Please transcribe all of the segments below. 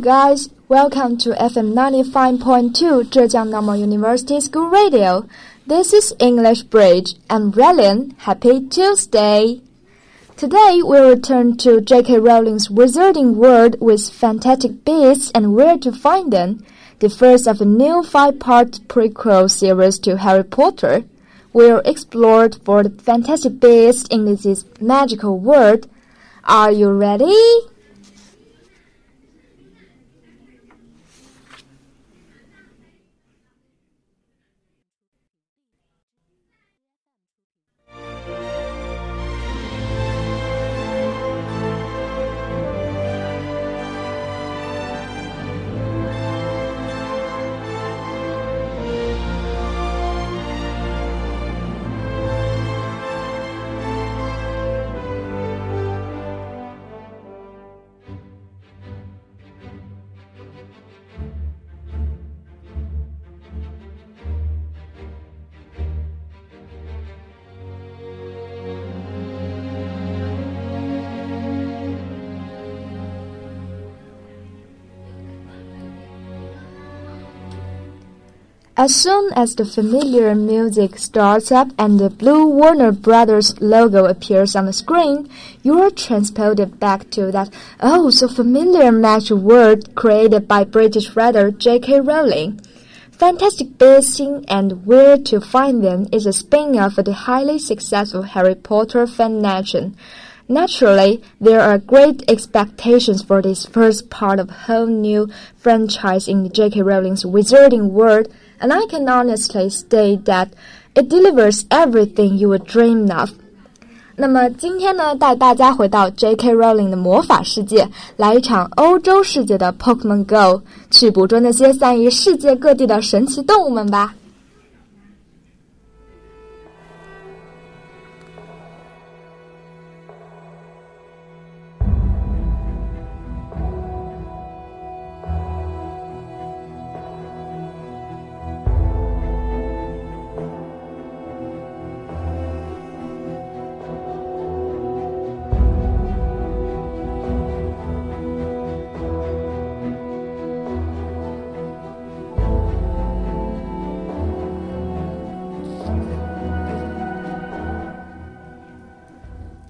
Guys. Welcome to FM 95.2 Zhejiang Normal University School Radio. This is English Bridge. I'm Relian. Happy Tuesday. Today we'll return to J.K. Rowling's Wizarding World with fantastic beasts and where to find them, the first of a new five-part prequel series to Harry Potter. We'll explore for the fantastic beasts in this magical world. Are you ready? As soon as the familiar music starts up and the blue Warner Brothers logo appears on the screen, you are transported back to that oh so familiar magic world created by British writer J.K. Rowling. Fantastic Beasts and Where to Find Them is a spin-off of the highly successful Harry Potter fan nation. Naturally, there are great expectations for this first part of a whole new franchise in J.K. Rowling's Wizarding World and I can honestly state that it delivers everything you would dream of. 那么今天呢，带大家回到 J.K. Rowling 的魔法世界，来一场欧洲世界的 Pokemon Go，去捕捉那些散于世界各地的神奇动物们吧。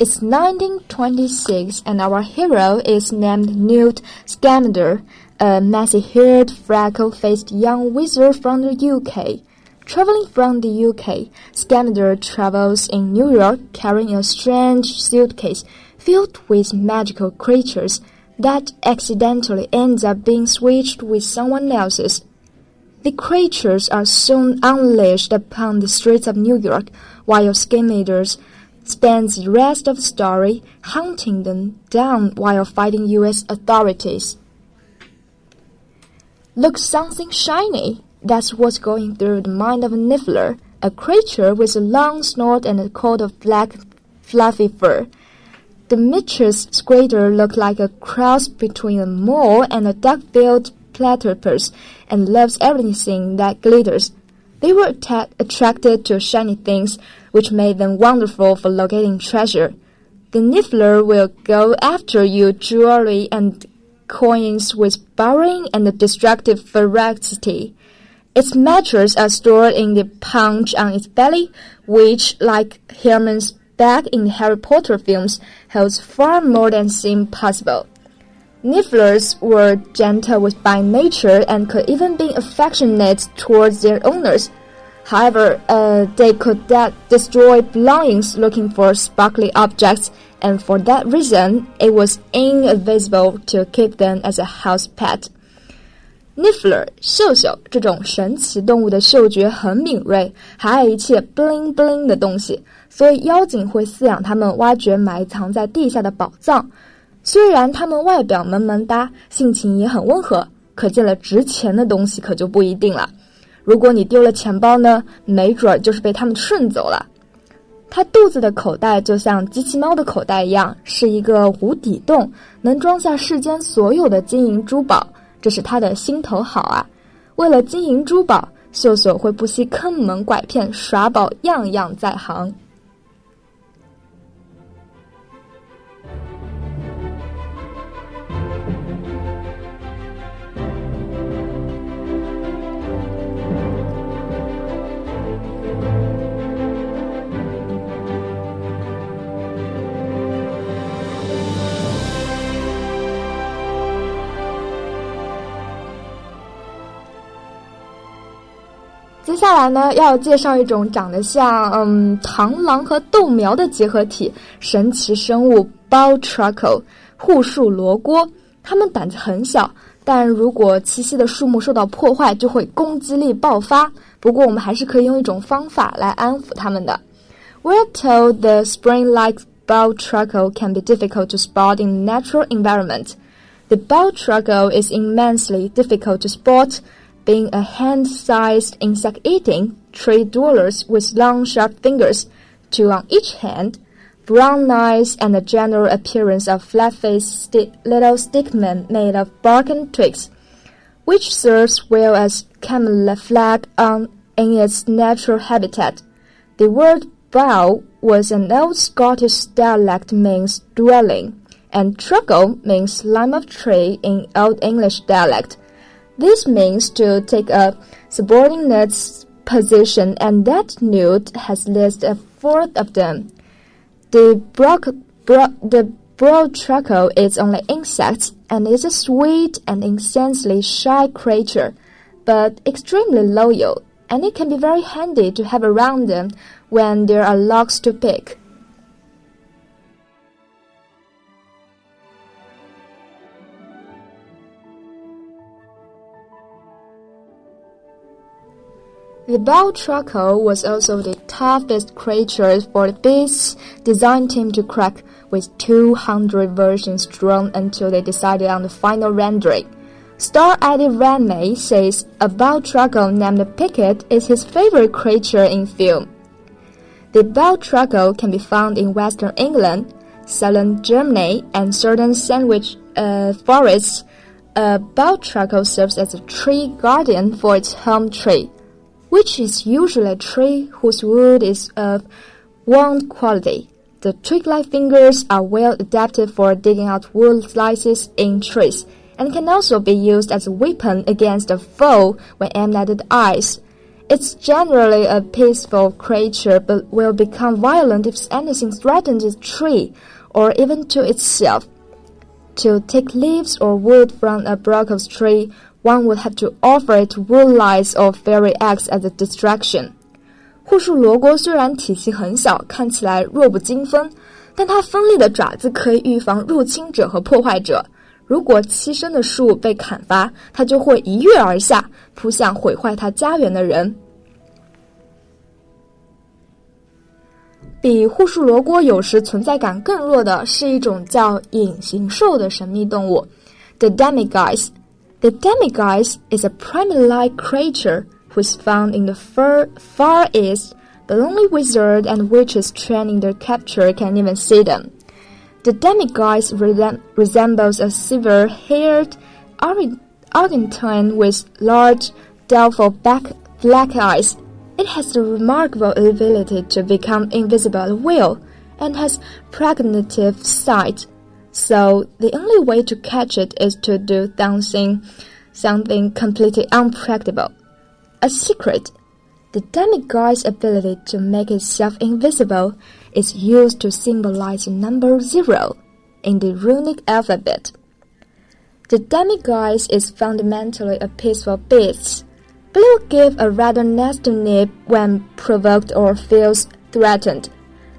It's 1926 and our hero is named Newt Scamander, a messy-haired, freckle-faced young wizard from the UK. Traveling from the UK, Scamander travels in New York carrying a strange suitcase filled with magical creatures that accidentally ends up being switched with someone else's. The creatures are soon unleashed upon the streets of New York, while Scamander's spends the rest of the story hunting them down while fighting U.S. authorities. Look, something shiny. That's what's going through the mind of a Niffler, a creature with a long snout and a coat of black, fluffy fur. The Mitchell's Squatter looked like a cross between a mole and a duck-billed platypus and loves everything that glitters. They were attracted to shiny things, which made them wonderful for locating treasure. The niffler will go after you jewelry and coins with burrowing and destructive ferocity. Its mattress are stored in the pouch on its belly, which, like Hermione's bag in the Harry Potter films, holds far more than seemed possible. Nifflers were gentle with by nature and could even be affectionate towards their owners. However, uh, they could destroy belongings looking for sparkly objects, and for that reason, it was inadvisable to keep them as a house pet. Niffler 秀秀这种神奇动物的嗅觉很敏锐，还爱一切 bling bling 的东西，所以妖精会饲养它们，挖掘埋藏在地下的宝藏。 虽然它们外表萌萌哒，性情也很温和，可见了值钱的东西可就不一定了。如果你丢了钱包呢，没准儿就是被他们顺走了。它肚子的口袋就像机器猫的口袋一样，是一个无底洞，能装下世间所有的金银珠宝。这是它的心头好啊！为了金银珠宝，秀秀会不惜坑蒙拐骗、耍宝，样样在行。下来呢，要介绍一种长得像嗯螳螂和豆苗的结合体神奇生物 Bowtruckle 护树罗锅，它们胆子很小。但如果栖息的树木受到破坏，就会攻击力爆发。不过，我们还是可以用一种方法来安抚它们的。We're told the spring-like bowtruckle can be difficult to spot in natural environment. The bowtruckle is immensely difficult to spot being a hand-sized insect-eating tree dwellers with long sharp fingers, two on each hand, brown eyes, and a general appearance of flat-faced sti little stickmen made of bark and twigs, which serves well as camouflage on, in its natural habitat. The word bow was an old Scottish dialect means dwelling, and truckle means limb of tree in Old English dialect. This means to take a subordinate position, and that newt has listed a fourth of them. The brock, bro, the bowtruckle is only insects and is a sweet and intensely shy creature, but extremely loyal, and it can be very handy to have around them when there are logs to pick. The bowtruckle was also the toughest creature for the Beasts design team to crack, with 200 versions drawn until they decided on the final rendering. Star Eddie Redmayne says a bowtruckle named Pickett is his favorite creature in film. The bowtruckle can be found in western England, southern Germany, and certain sandwich uh, forests. A bowtruckle serves as a tree guardian for its home tree which is usually a tree whose wood is of wand quality. The twig-like fingers are well adapted for digging out wood slices in trees and can also be used as a weapon against a foe when aimed at the eyes. It's generally a peaceful creature but will become violent if anything threatens its tree or even to itself. To take leaves or wood from a broken tree one would have to offer it wood lice or fairy eggs as a distraction. 护树罗锅虽然体型很小，看起来弱不禁风，但它锋利的爪子可以预防入侵者和破坏者。如果栖身的树被砍伐，它就会一跃而下，扑向毁坏它家园的人。比护树罗锅有时存在感更弱的是一种叫隐形兽的神秘动物，the demiguise。The demiguise is a primal-like creature who is found in the far, far east, but only wizards and witches trained in their capture can even see them. The demiguise resem resembles a silver-haired Argentine with large, doubtful back black eyes. It has the remarkable ability to become invisible at will and has precognitive sight so the only way to catch it is to do something, something completely unpractical. A secret. The demiguise's ability to make itself invisible is used to symbolize the number zero in the runic alphabet. The demiguise is fundamentally a peaceful beast, but will give a rather nasty nip when provoked or feels threatened.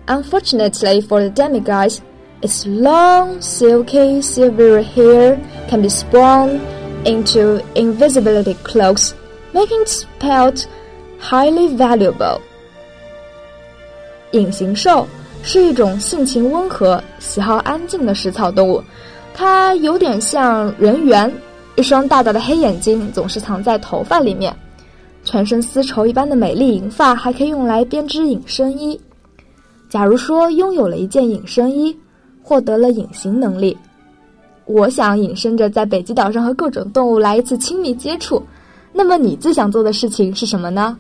Unfortunately for the demiguise, its long, silky, silver hair can be spun into invisibility cloaks, making its pelt highly valuable. 隐形兽是一种性情温和、喜好安静的食草动物，它有点像人猿，一双大大的黑眼睛总是藏在头发里面，全身丝绸一般的美丽银发还可以用来编织隐身衣。假如说拥有了一件隐身衣，获得了隐形能力，我想隐身着在北极岛上和各种动物来一次亲密接触。那么你最想做的事情是什么呢？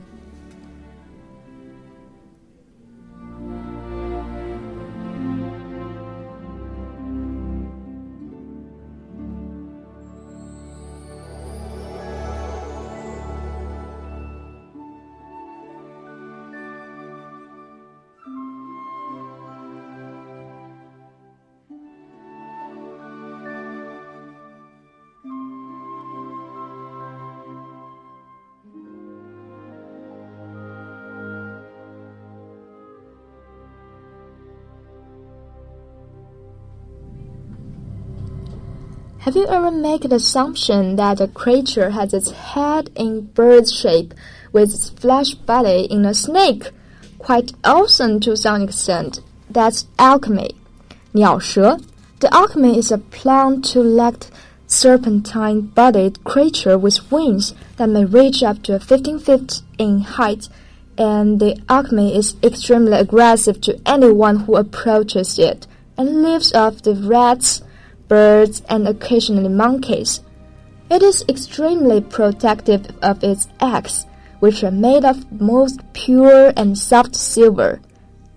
Have you ever made the assumption that a creature has its head in bird shape with its flesh body in a snake? Quite awesome to some extent. That's occamy. 鸟蛇. The occamy is a plant-to-legged serpentine-bodied creature with wings that may reach up to 15 feet in height, and the occamy is extremely aggressive to anyone who approaches it, and lives off the rats, birds, and occasionally monkeys. It is extremely protective of its eggs, which are made of most pure and soft silver.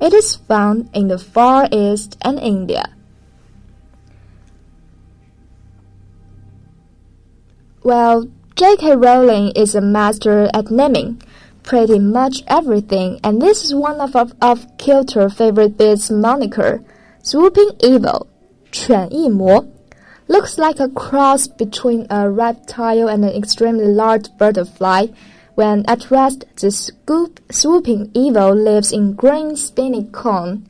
It is found in the Far East and India. Well, J.K. Rowling is a master at naming pretty much everything, and this is one of, of, of Kilter's favorite bits moniker, Swooping Evil. Chuan Mo, looks like a cross between a reptile and an extremely large butterfly. When at rest, the scoop, swooping evil lives in green spiny cone.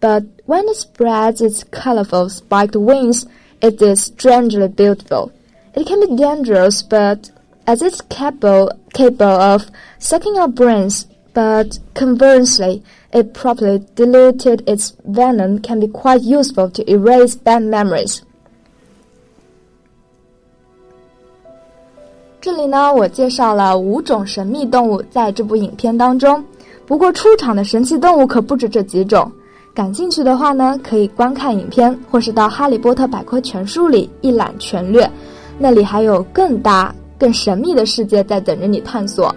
But when it spreads its colorful spiked wings, it is strangely beautiful. It can be dangerous, but as it's capable, capable of sucking our brains, but conversely, if properly diluted, its venom can be quite useful to erase bad memories. 这里呢，我介绍了五种神秘动物在这部影片当中。不过出场的神奇动物可不止这几种。感兴趣的话呢，可以观看影片，或是到《哈利波特百科全书》里一览全略，那里还有更大、更神秘的世界在等着你探索。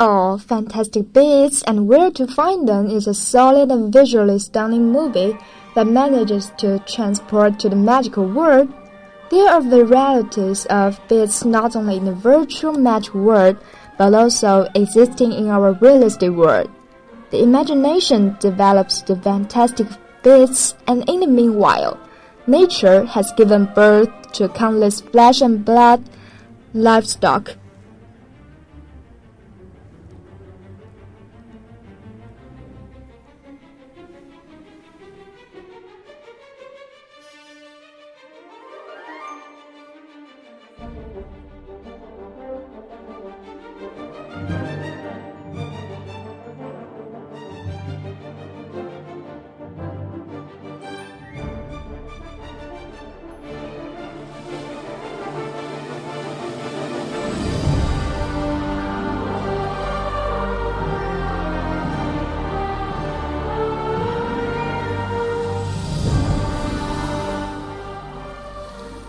All Fantastic Beasts and Where to Find Them is a solid and visually stunning movie that manages to transport to the magical world. There are varieties of beasts not only in the virtual magic world, but also existing in our realistic world. The imagination develops the fantastic beasts, and in the meanwhile, nature has given birth to countless flesh and blood livestock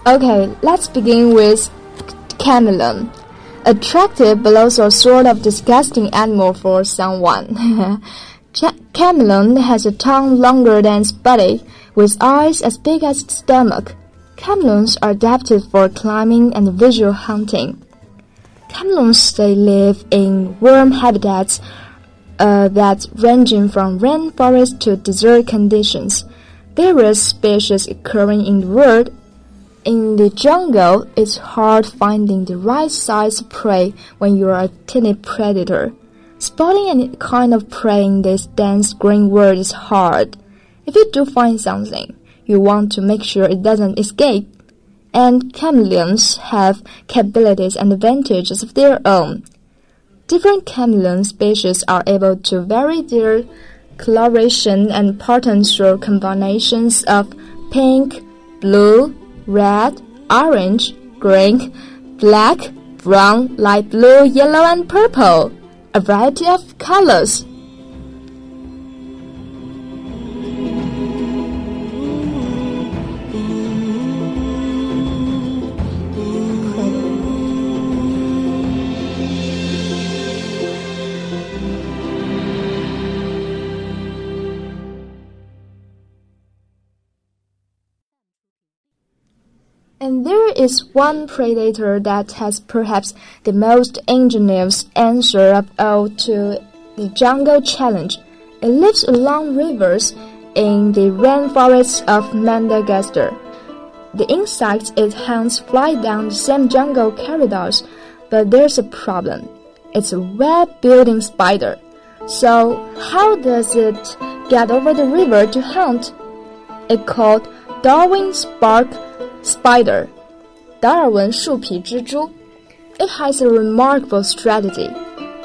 Okay, let's begin with chameleon. Attractive but also sort of disgusting animal for someone. chameleon has a tongue longer than its body, with eyes as big as its stomach. Chameleons are adapted for climbing and visual hunting. Chameleons they live in warm habitats uh, that ranging from rainforest to desert conditions. Various species occurring in the world in the jungle, it's hard finding the right size prey when you're a tiny predator. Spotting any kind of prey in this dense green world is hard. If you do find something, you want to make sure it doesn't escape. And chameleons have capabilities and advantages of their own. Different chameleon species are able to vary their coloration and pattern through combinations of pink, blue, red, orange, green, black, brown, light blue, yellow, and purple. A variety of colors. Is one predator that has perhaps the most ingenious answer of all to the jungle challenge. It lives along rivers in the rainforests of Madagascar. The insects it hunts fly down the same jungle corridors, but there's a problem. It's a web building spider. So, how does it get over the river to hunt? It called Darwin's bark spider. 达尔文树皮蜘蛛. It has a remarkable strategy.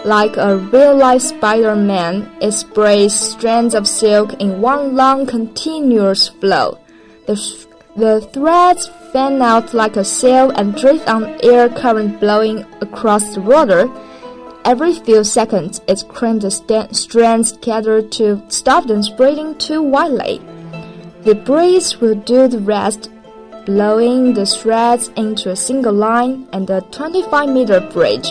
Like a real-life Spider-Man, it sprays strands of silk in one long continuous flow. The, the threads fan out like a sail and drift on air current blowing across the water. Every few seconds, it crimps the strands together to stop them spreading too widely. The breeze will do the rest, blowing the threads into a single line and a 25 meter bridge.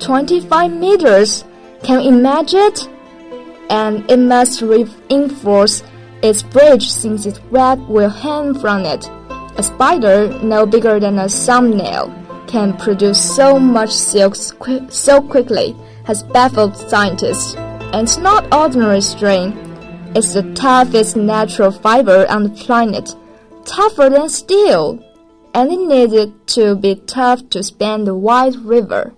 25 meters. Can you imagine it? And it must reinforce its bridge since its web will hang from it. A spider, no bigger than a thumbnail, can produce so much silk so quickly, has baffled scientists. And it's not ordinary string. It's the toughest natural fiber on the planet, tougher than steel. And it needed to be tough to span the wide river.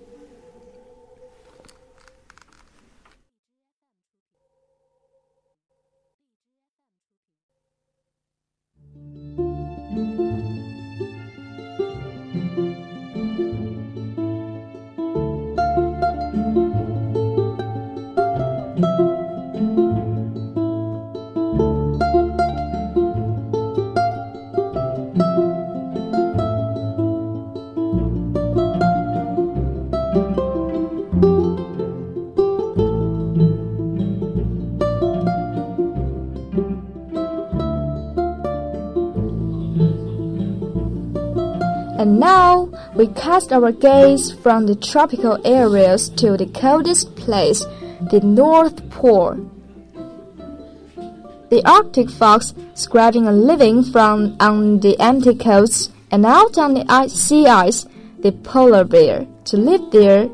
Cast our gaze from the tropical areas to the coldest place, the North Pole. The Arctic fox scraping a living from on the empty coasts and out on the ice, sea ice, the polar bear. To live there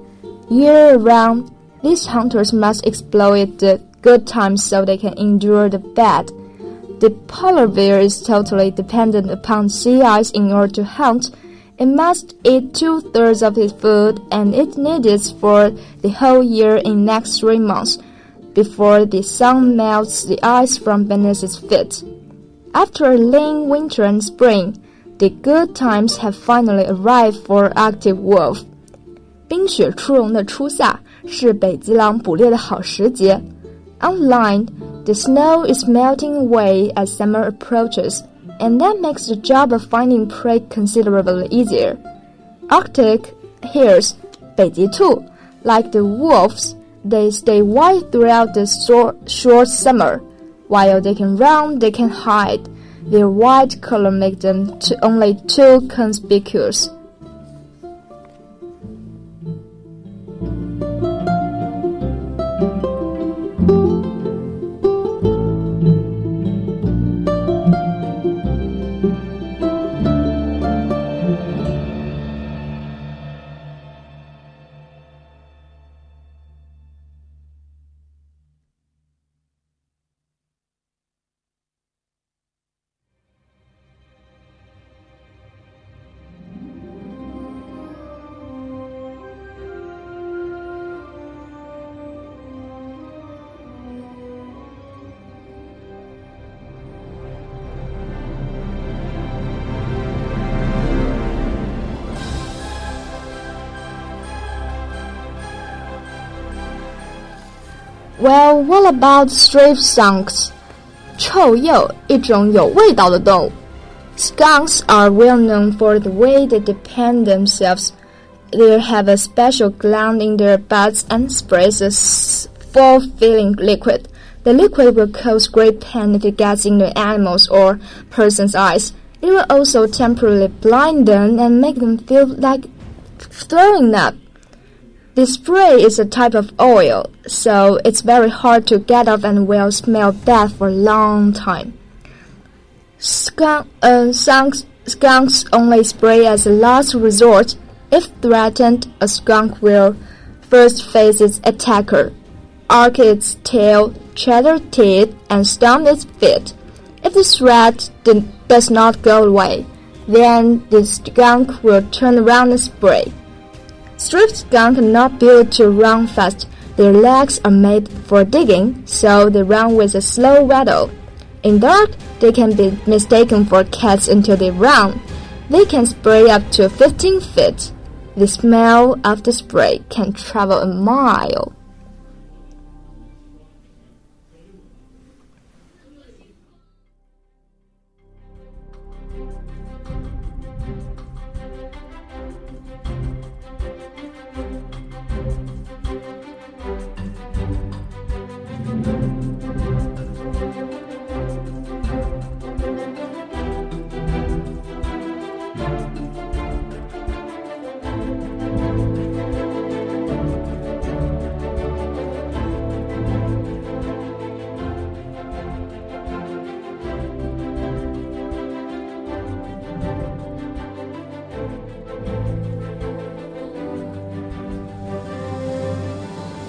year round, these hunters must exploit the good times so they can endure the bad. The polar bear is totally dependent upon sea ice in order to hunt it must eat two thirds of its food and it needs for the whole year in next three months before the sun melts the ice from beneath its feet. After a lean winter and spring, the good times have finally arrived for Arctic wolf. Online, the snow is melting away as summer approaches and that makes the job of finding prey considerably easier. Arctic hares, 北极兔, like the wolves, they stay white throughout the short, short summer. While they can run, they can hide. Their white color makes them only too conspicuous. Well, what about striped skunks? 臭鼬，一种有味道的动物。Skunks are well known for the way they defend themselves. They have a special gland in their butts and sprays a full-filling liquid. The liquid will cause great pain if it gets in the animal's or person's eyes. It will also temporarily blind them and make them feel like throwing up. The spray is a type of oil, so it's very hard to get off and will smell bad for a long time. Skunk, uh, skunks only spray as a last resort. If threatened, a skunk will first face its attacker, arc its tail, chatter teeth, and stomp its feet. If the threat does not go away, then the skunk will turn around and spray. Striped skunk are not built to run fast. Their legs are made for digging, so they run with a slow waddle. In dark, they can be mistaken for cats until they run. They can spray up to 15 feet. The smell of the spray can travel a mile.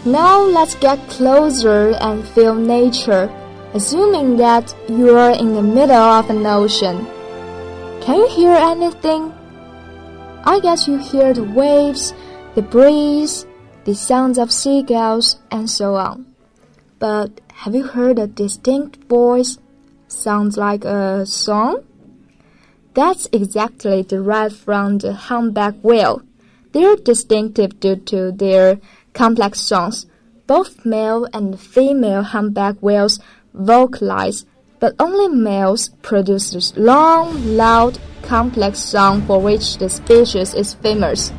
Now let's get closer and feel nature, assuming that you are in the middle of an ocean. Can you hear anything? I guess you hear the waves, the breeze, the sounds of seagulls, and so on. But have you heard a distinct voice? Sounds like a song? That's exactly derived from the humpback whale. They're distinctive due to their complex songs. Both male and female humpback whales vocalize, but only males produce long, loud, complex song for which the species is famous.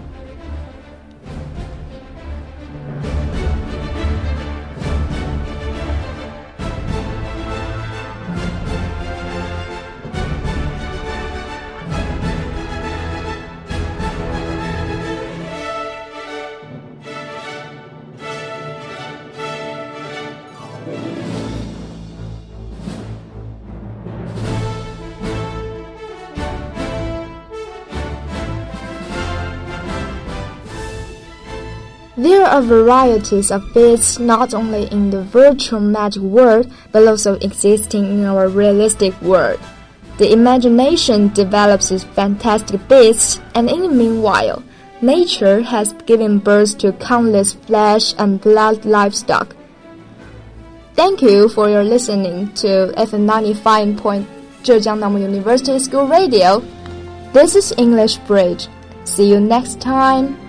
There are varieties of beasts not only in the virtual magic world, but also existing in our realistic world. The imagination develops its fantastic beasts, and in the meanwhile, nature has given birth to countless flesh and blood livestock. Thank you for your listening to FM 95 point Zhejiang Normal University School Radio. This is English Bridge. See you next time.